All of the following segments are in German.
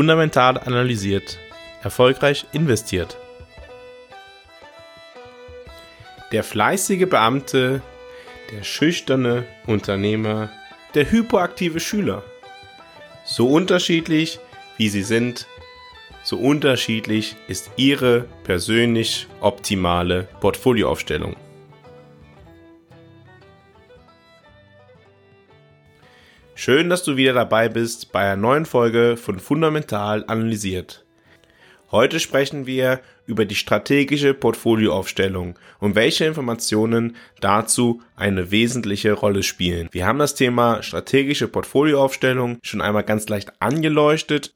Fundamental analysiert. Erfolgreich investiert. Der fleißige Beamte, der schüchterne Unternehmer, der hyperaktive Schüler. So unterschiedlich wie sie sind, so unterschiedlich ist Ihre persönlich optimale Portfolioaufstellung. Schön, dass du wieder dabei bist bei einer neuen Folge von Fundamental Analysiert. Heute sprechen wir über die strategische Portfolioaufstellung und welche Informationen dazu eine wesentliche Rolle spielen. Wir haben das Thema strategische Portfolioaufstellung schon einmal ganz leicht angeleuchtet.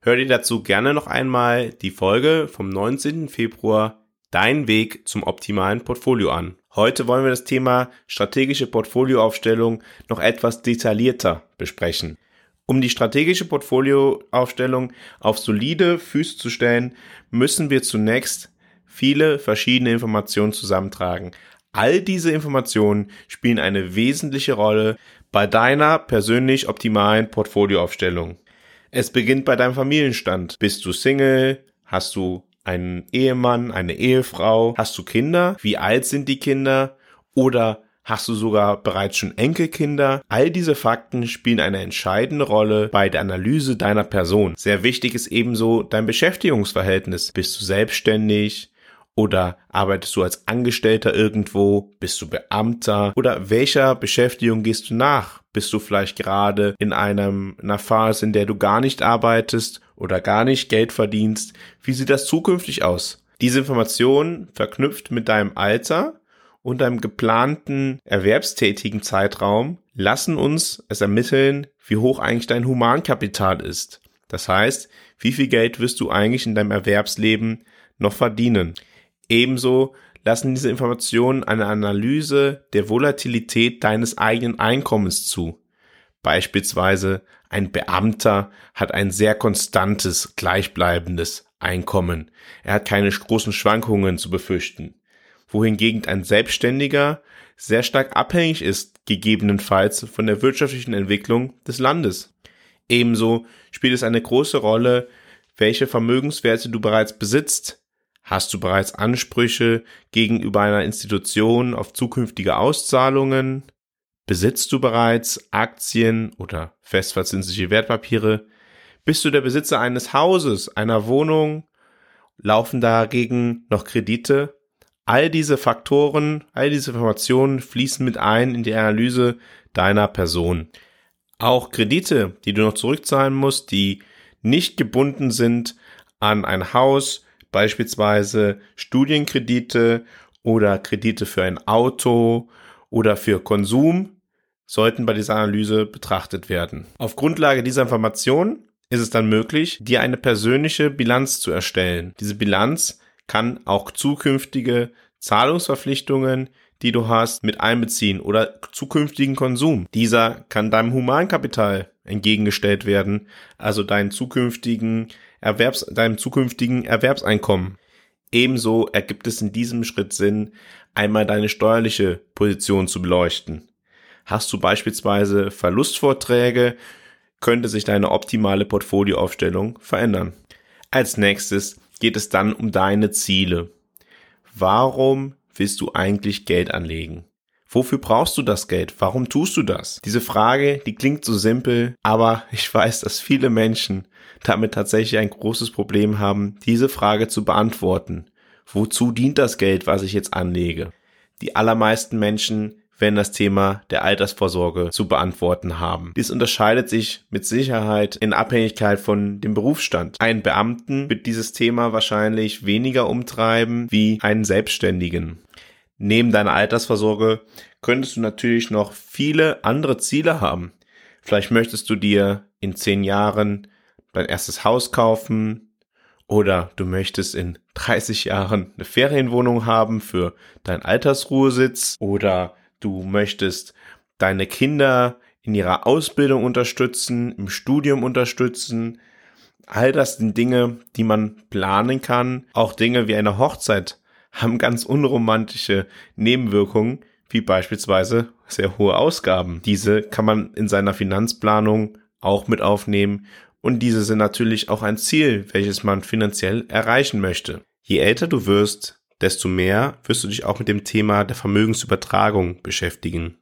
Hör dir dazu gerne noch einmal die Folge vom 19. Februar Dein Weg zum optimalen Portfolio an. Heute wollen wir das Thema strategische Portfolioaufstellung noch etwas detaillierter besprechen. Um die strategische Portfolioaufstellung auf solide Füße zu stellen, müssen wir zunächst viele verschiedene Informationen zusammentragen. All diese Informationen spielen eine wesentliche Rolle bei deiner persönlich optimalen Portfolioaufstellung. Es beginnt bei deinem Familienstand. Bist du Single? Hast du einen Ehemann, eine Ehefrau? Hast du Kinder? Wie alt sind die Kinder? Oder Hast du sogar bereits schon Enkelkinder? All diese Fakten spielen eine entscheidende Rolle bei der Analyse deiner Person. Sehr wichtig ist ebenso dein Beschäftigungsverhältnis. Bist du selbstständig? Oder arbeitest du als Angestellter irgendwo? Bist du Beamter? Oder welcher Beschäftigung gehst du nach? Bist du vielleicht gerade in einem, einer Phase, in der du gar nicht arbeitest oder gar nicht Geld verdienst? Wie sieht das zukünftig aus? Diese Information verknüpft mit deinem Alter und deinem geplanten erwerbstätigen Zeitraum lassen uns es ermitteln, wie hoch eigentlich dein Humankapital ist. Das heißt, wie viel Geld wirst du eigentlich in deinem Erwerbsleben noch verdienen? Ebenso lassen diese Informationen eine Analyse der Volatilität deines eigenen Einkommens zu. Beispielsweise ein Beamter hat ein sehr konstantes, gleichbleibendes Einkommen. Er hat keine großen Schwankungen zu befürchten. Wohingegen ein Selbstständiger sehr stark abhängig ist, gegebenenfalls von der wirtschaftlichen Entwicklung des Landes. Ebenso spielt es eine große Rolle, welche Vermögenswerte du bereits besitzt, Hast du bereits Ansprüche gegenüber einer Institution auf zukünftige Auszahlungen? Besitzt du bereits Aktien oder festverzinsliche Wertpapiere? Bist du der Besitzer eines Hauses, einer Wohnung? Laufen dagegen noch Kredite? All diese Faktoren, all diese Informationen fließen mit ein in die Analyse deiner Person. Auch Kredite, die du noch zurückzahlen musst, die nicht gebunden sind an ein Haus, beispielsweise Studienkredite oder Kredite für ein Auto oder für Konsum sollten bei dieser Analyse betrachtet werden. Auf Grundlage dieser Informationen ist es dann möglich, dir eine persönliche Bilanz zu erstellen. Diese Bilanz kann auch zukünftige Zahlungsverpflichtungen, die du hast, mit einbeziehen oder zukünftigen Konsum. Dieser kann deinem Humankapital entgegengestellt werden, also deinen zukünftigen Erwerbs, deinem zukünftigen Erwerbseinkommen. Ebenso ergibt es in diesem Schritt Sinn, einmal deine steuerliche Position zu beleuchten. Hast du beispielsweise Verlustvorträge, könnte sich deine optimale Portfolioaufstellung verändern. Als nächstes geht es dann um deine Ziele. Warum willst du eigentlich Geld anlegen? Wofür brauchst du das Geld? Warum tust du das? Diese Frage, die klingt so simpel, aber ich weiß, dass viele Menschen damit tatsächlich ein großes Problem haben, diese Frage zu beantworten. Wozu dient das Geld, was ich jetzt anlege? Die allermeisten Menschen werden das Thema der Altersvorsorge zu beantworten haben. Dies unterscheidet sich mit Sicherheit in Abhängigkeit von dem Berufsstand. Ein Beamten wird dieses Thema wahrscheinlich weniger umtreiben wie einen Selbstständigen neben deiner Altersvorsorge könntest du natürlich noch viele andere Ziele haben. Vielleicht möchtest du dir in zehn Jahren dein erstes Haus kaufen oder du möchtest in 30 Jahren eine Ferienwohnung haben für deinen Altersruhesitz oder du möchtest deine Kinder in ihrer Ausbildung unterstützen, im Studium unterstützen. All das sind Dinge, die man planen kann. Auch Dinge wie eine Hochzeit haben ganz unromantische Nebenwirkungen, wie beispielsweise sehr hohe Ausgaben. Diese kann man in seiner Finanzplanung auch mit aufnehmen und diese sind natürlich auch ein Ziel, welches man finanziell erreichen möchte. Je älter du wirst, desto mehr wirst du dich auch mit dem Thema der Vermögensübertragung beschäftigen.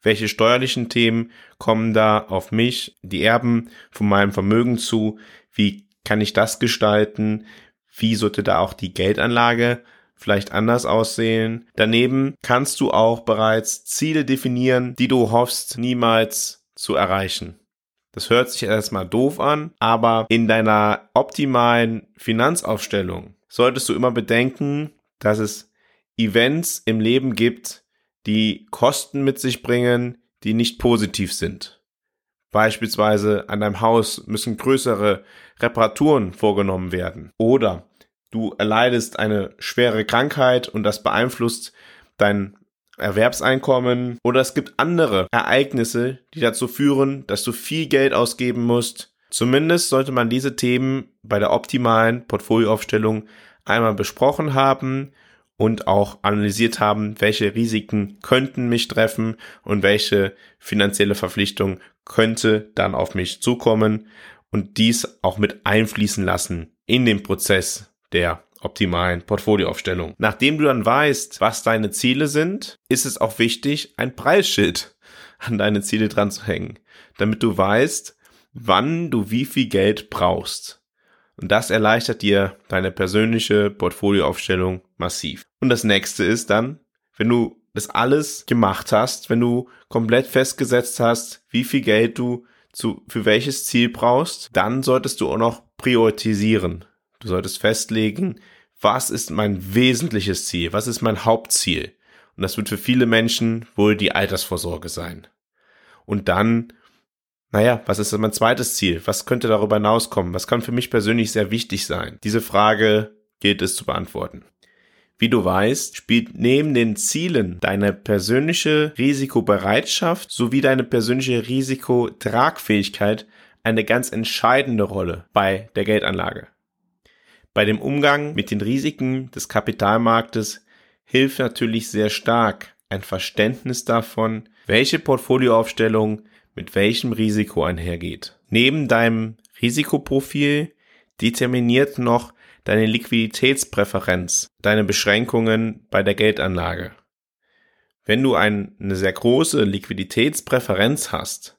Welche steuerlichen Themen kommen da auf mich, die Erben von meinem Vermögen zu? Wie kann ich das gestalten? Wie sollte da auch die Geldanlage vielleicht anders aussehen? Daneben kannst du auch bereits Ziele definieren, die du hoffst niemals zu erreichen. Das hört sich erstmal doof an, aber in deiner optimalen Finanzaufstellung solltest du immer bedenken, dass es Events im Leben gibt, die Kosten mit sich bringen, die nicht positiv sind. Beispielsweise an deinem Haus müssen größere Reparaturen vorgenommen werden. Oder du erleidest eine schwere Krankheit und das beeinflusst dein Erwerbseinkommen. Oder es gibt andere Ereignisse, die dazu führen, dass du viel Geld ausgeben musst. Zumindest sollte man diese Themen bei der optimalen Portfolioaufstellung einmal besprochen haben und auch analysiert haben, welche Risiken könnten mich treffen und welche finanzielle Verpflichtung könnte dann auf mich zukommen und dies auch mit einfließen lassen in den Prozess der optimalen Portfolioaufstellung. Nachdem du dann weißt, was deine Ziele sind, ist es auch wichtig, ein Preisschild an deine Ziele dran zu hängen, damit du weißt, wann du wie viel Geld brauchst. Und das erleichtert dir deine persönliche Portfolioaufstellung massiv. Und das nächste ist dann, wenn du das alles gemacht hast, wenn du komplett festgesetzt hast, wie viel Geld du zu, für welches Ziel brauchst, dann solltest du auch noch priorisieren. Du solltest festlegen, was ist mein wesentliches Ziel? Was ist mein Hauptziel? Und das wird für viele Menschen wohl die Altersvorsorge sein. Und dann naja, was ist mein zweites Ziel? Was könnte darüber hinauskommen? Was kann für mich persönlich sehr wichtig sein? Diese Frage gilt es zu beantworten. Wie du weißt, spielt neben den Zielen deine persönliche Risikobereitschaft sowie deine persönliche Risikotragfähigkeit eine ganz entscheidende Rolle bei der Geldanlage. Bei dem Umgang mit den Risiken des Kapitalmarktes hilft natürlich sehr stark ein Verständnis davon, welche Portfolioaufstellung mit welchem Risiko einhergeht. Neben deinem Risikoprofil determiniert noch deine Liquiditätspräferenz, deine Beschränkungen bei der Geldanlage. Wenn du ein, eine sehr große Liquiditätspräferenz hast,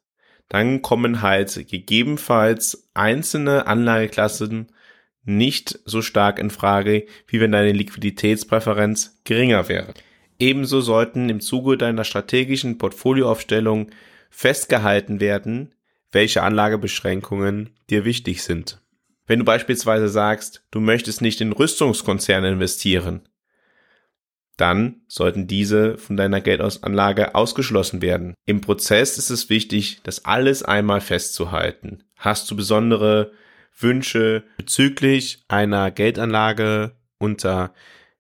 dann kommen halt gegebenenfalls einzelne Anlageklassen nicht so stark in Frage, wie wenn deine Liquiditätspräferenz geringer wäre. Ebenso sollten im Zuge deiner strategischen Portfolioaufstellung festgehalten werden, welche Anlagebeschränkungen dir wichtig sind. Wenn du beispielsweise sagst, du möchtest nicht in Rüstungskonzerne investieren, dann sollten diese von deiner Geldausanlage ausgeschlossen werden. Im Prozess ist es wichtig, das alles einmal festzuhalten. Hast du besondere Wünsche bezüglich einer Geldanlage unter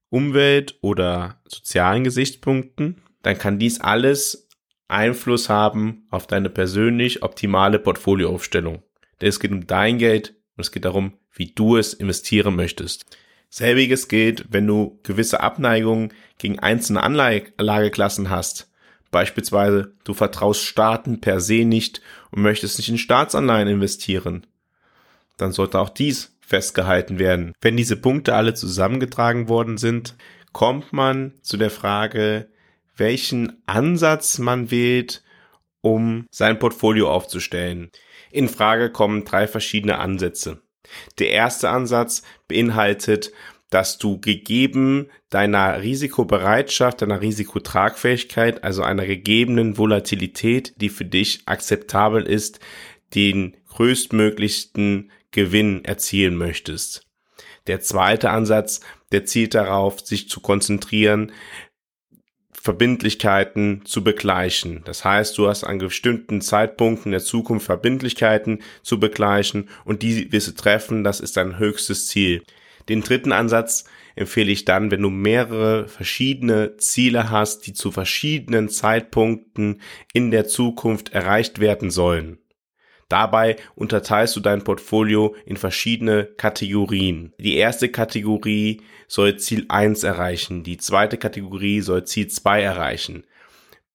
Umwelt- oder sozialen Gesichtspunkten, dann kann dies alles Einfluss haben auf deine persönlich optimale Portfolioaufstellung. Denn es geht um dein Geld und es geht darum, wie du es investieren möchtest. Selbiges gilt, wenn du gewisse Abneigungen gegen einzelne Anlageklassen hast. Beispielsweise, du vertraust Staaten per se nicht und möchtest nicht in Staatsanleihen investieren. Dann sollte auch dies festgehalten werden. Wenn diese Punkte alle zusammengetragen worden sind, kommt man zu der Frage, welchen Ansatz man wählt, um sein Portfolio aufzustellen. In Frage kommen drei verschiedene Ansätze. Der erste Ansatz beinhaltet, dass du gegeben deiner Risikobereitschaft, deiner Risikotragfähigkeit, also einer gegebenen Volatilität, die für dich akzeptabel ist, den größtmöglichsten Gewinn erzielen möchtest. Der zweite Ansatz, der zielt darauf, sich zu konzentrieren, Verbindlichkeiten zu begleichen. Das heißt, du hast an bestimmten Zeitpunkten der Zukunft Verbindlichkeiten zu begleichen und die wirst du treffen, das ist dein höchstes Ziel. Den dritten Ansatz empfehle ich dann, wenn du mehrere verschiedene Ziele hast, die zu verschiedenen Zeitpunkten in der Zukunft erreicht werden sollen. Dabei unterteilst du dein Portfolio in verschiedene Kategorien. Die erste Kategorie soll Ziel 1 erreichen, die zweite Kategorie soll Ziel 2 erreichen.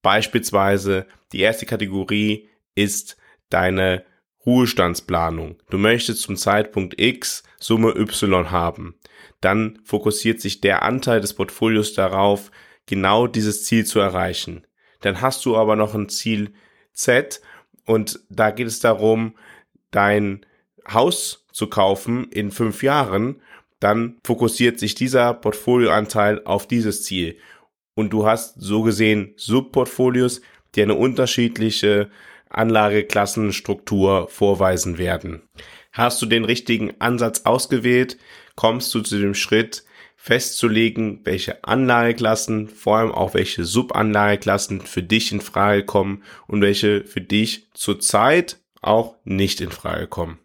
Beispielsweise die erste Kategorie ist deine Ruhestandsplanung. Du möchtest zum Zeitpunkt X Summe Y haben. Dann fokussiert sich der Anteil des Portfolios darauf, genau dieses Ziel zu erreichen. Dann hast du aber noch ein Ziel Z und da geht es darum, dein Haus zu kaufen in fünf Jahren. Dann fokussiert sich dieser Portfolioanteil auf dieses Ziel. Und du hast so gesehen Subportfolios, die eine unterschiedliche Anlageklassenstruktur vorweisen werden. Hast du den richtigen Ansatz ausgewählt, kommst du zu dem Schritt festzulegen, welche Anlageklassen, vor allem auch welche Subanlageklassen für dich in Frage kommen und welche für dich zurzeit auch nicht in Frage kommen.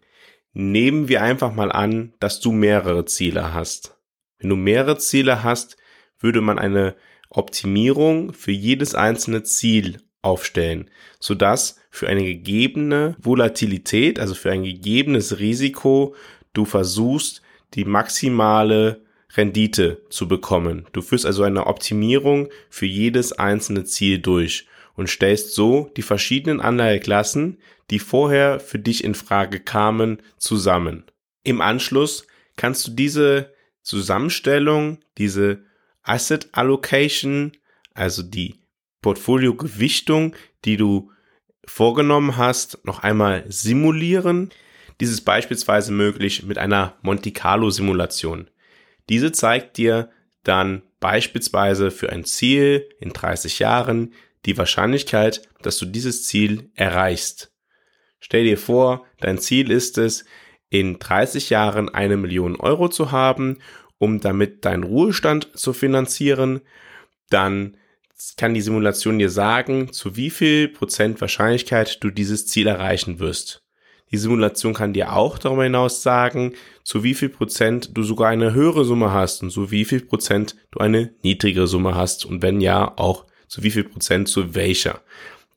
Nehmen wir einfach mal an, dass du mehrere Ziele hast. Wenn du mehrere Ziele hast, würde man eine Optimierung für jedes einzelne Ziel aufstellen, sodass für eine gegebene Volatilität, also für ein gegebenes Risiko, du versuchst, die maximale Rendite zu bekommen. Du führst also eine Optimierung für jedes einzelne Ziel durch und stellst so die verschiedenen Anleiheklassen, die vorher für dich in Frage kamen, zusammen. Im Anschluss kannst du diese Zusammenstellung, diese Asset Allocation, also die Portfoliogewichtung, die du vorgenommen hast, noch einmal simulieren. Dies ist beispielsweise möglich mit einer Monte Carlo Simulation. Diese zeigt dir dann beispielsweise für ein Ziel in 30 Jahren die Wahrscheinlichkeit, dass du dieses Ziel erreichst. Stell dir vor, dein Ziel ist es, in 30 Jahren eine Million Euro zu haben, um damit deinen Ruhestand zu finanzieren. Dann kann die Simulation dir sagen, zu wie viel Prozent Wahrscheinlichkeit du dieses Ziel erreichen wirst. Die Simulation kann dir auch darüber hinaus sagen, zu wie viel Prozent du sogar eine höhere Summe hast und zu wie viel Prozent du eine niedrigere Summe hast und wenn ja, auch zu wie viel Prozent zu welcher.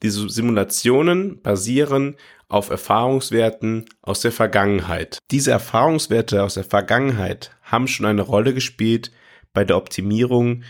Diese Simulationen basieren auf Erfahrungswerten aus der Vergangenheit. Diese Erfahrungswerte aus der Vergangenheit haben schon eine Rolle gespielt bei der Optimierung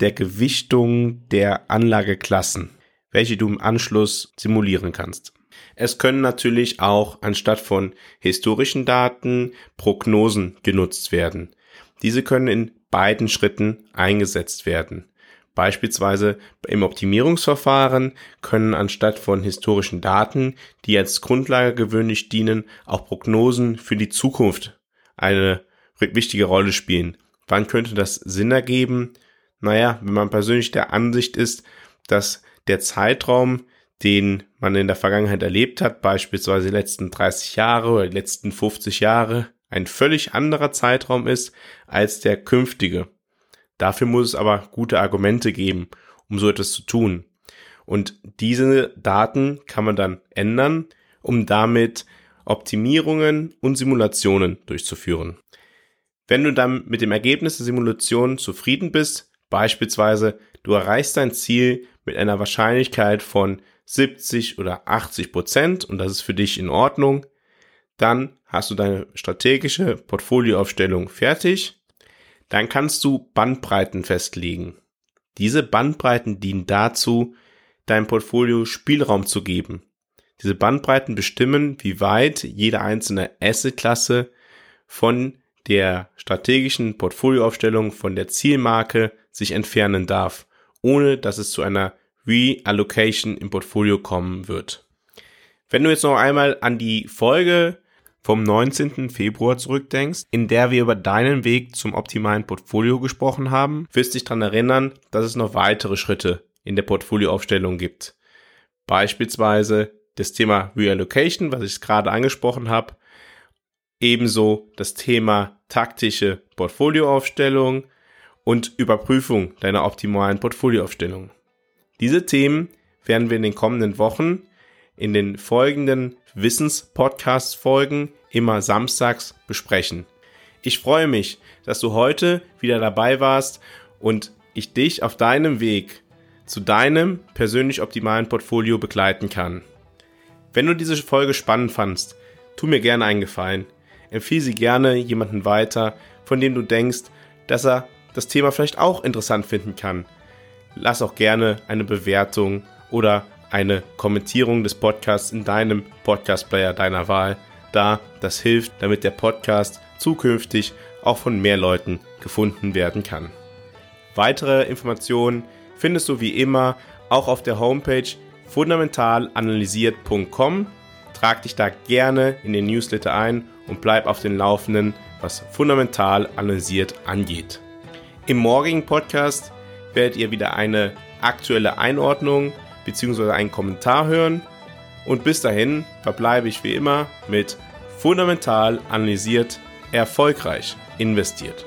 der Gewichtung der Anlageklassen, welche du im Anschluss simulieren kannst. Es können natürlich auch anstatt von historischen Daten Prognosen genutzt werden. Diese können in beiden Schritten eingesetzt werden. Beispielsweise im Optimierungsverfahren können anstatt von historischen Daten, die als Grundlage gewöhnlich dienen, auch Prognosen für die Zukunft eine wichtige Rolle spielen. Wann könnte das Sinn ergeben? Naja, wenn man persönlich der Ansicht ist, dass der Zeitraum, den man in der Vergangenheit erlebt hat, beispielsweise die letzten 30 Jahre oder die letzten 50 Jahre, ein völlig anderer Zeitraum ist als der künftige. Dafür muss es aber gute Argumente geben, um so etwas zu tun. Und diese Daten kann man dann ändern, um damit Optimierungen und Simulationen durchzuführen. Wenn du dann mit dem Ergebnis der Simulation zufrieden bist, Beispielsweise, du erreichst dein Ziel mit einer Wahrscheinlichkeit von 70 oder 80 Prozent und das ist für dich in Ordnung. Dann hast du deine strategische Portfolioaufstellung fertig. Dann kannst du Bandbreiten festlegen. Diese Bandbreiten dienen dazu, deinem Portfolio Spielraum zu geben. Diese Bandbreiten bestimmen, wie weit jede einzelne Assetklasse von der strategischen Portfolioaufstellung, von der Zielmarke sich entfernen darf, ohne dass es zu einer Reallocation im Portfolio kommen wird. Wenn du jetzt noch einmal an die Folge vom 19. Februar zurückdenkst, in der wir über deinen Weg zum optimalen Portfolio gesprochen haben, wirst dich daran erinnern, dass es noch weitere Schritte in der Portfolioaufstellung gibt. Beispielsweise das Thema Reallocation, was ich gerade angesprochen habe, ebenso das Thema taktische Portfolioaufstellung, und Überprüfung deiner optimalen Portfolioaufstellung. Diese Themen werden wir in den kommenden Wochen in den folgenden Wissens-Podcast-Folgen immer samstags besprechen. Ich freue mich, dass du heute wieder dabei warst und ich dich auf deinem Weg zu deinem persönlich optimalen Portfolio begleiten kann. Wenn du diese Folge spannend fandst, tu mir gerne einen Gefallen. Empfehle sie gerne jemanden weiter, von dem du denkst, dass er das Thema vielleicht auch interessant finden kann. Lass auch gerne eine Bewertung oder eine Kommentierung des Podcasts in deinem Podcast-Player deiner Wahl da. Das hilft, damit der Podcast zukünftig auch von mehr Leuten gefunden werden kann. Weitere Informationen findest du wie immer auch auf der Homepage fundamentalanalysiert.com. Trag dich da gerne in den Newsletter ein und bleib auf den Laufenden, was fundamental analysiert angeht. Im morgigen Podcast werdet ihr wieder eine aktuelle Einordnung bzw. einen Kommentar hören. Und bis dahin verbleibe ich wie immer mit fundamental analysiert, erfolgreich investiert.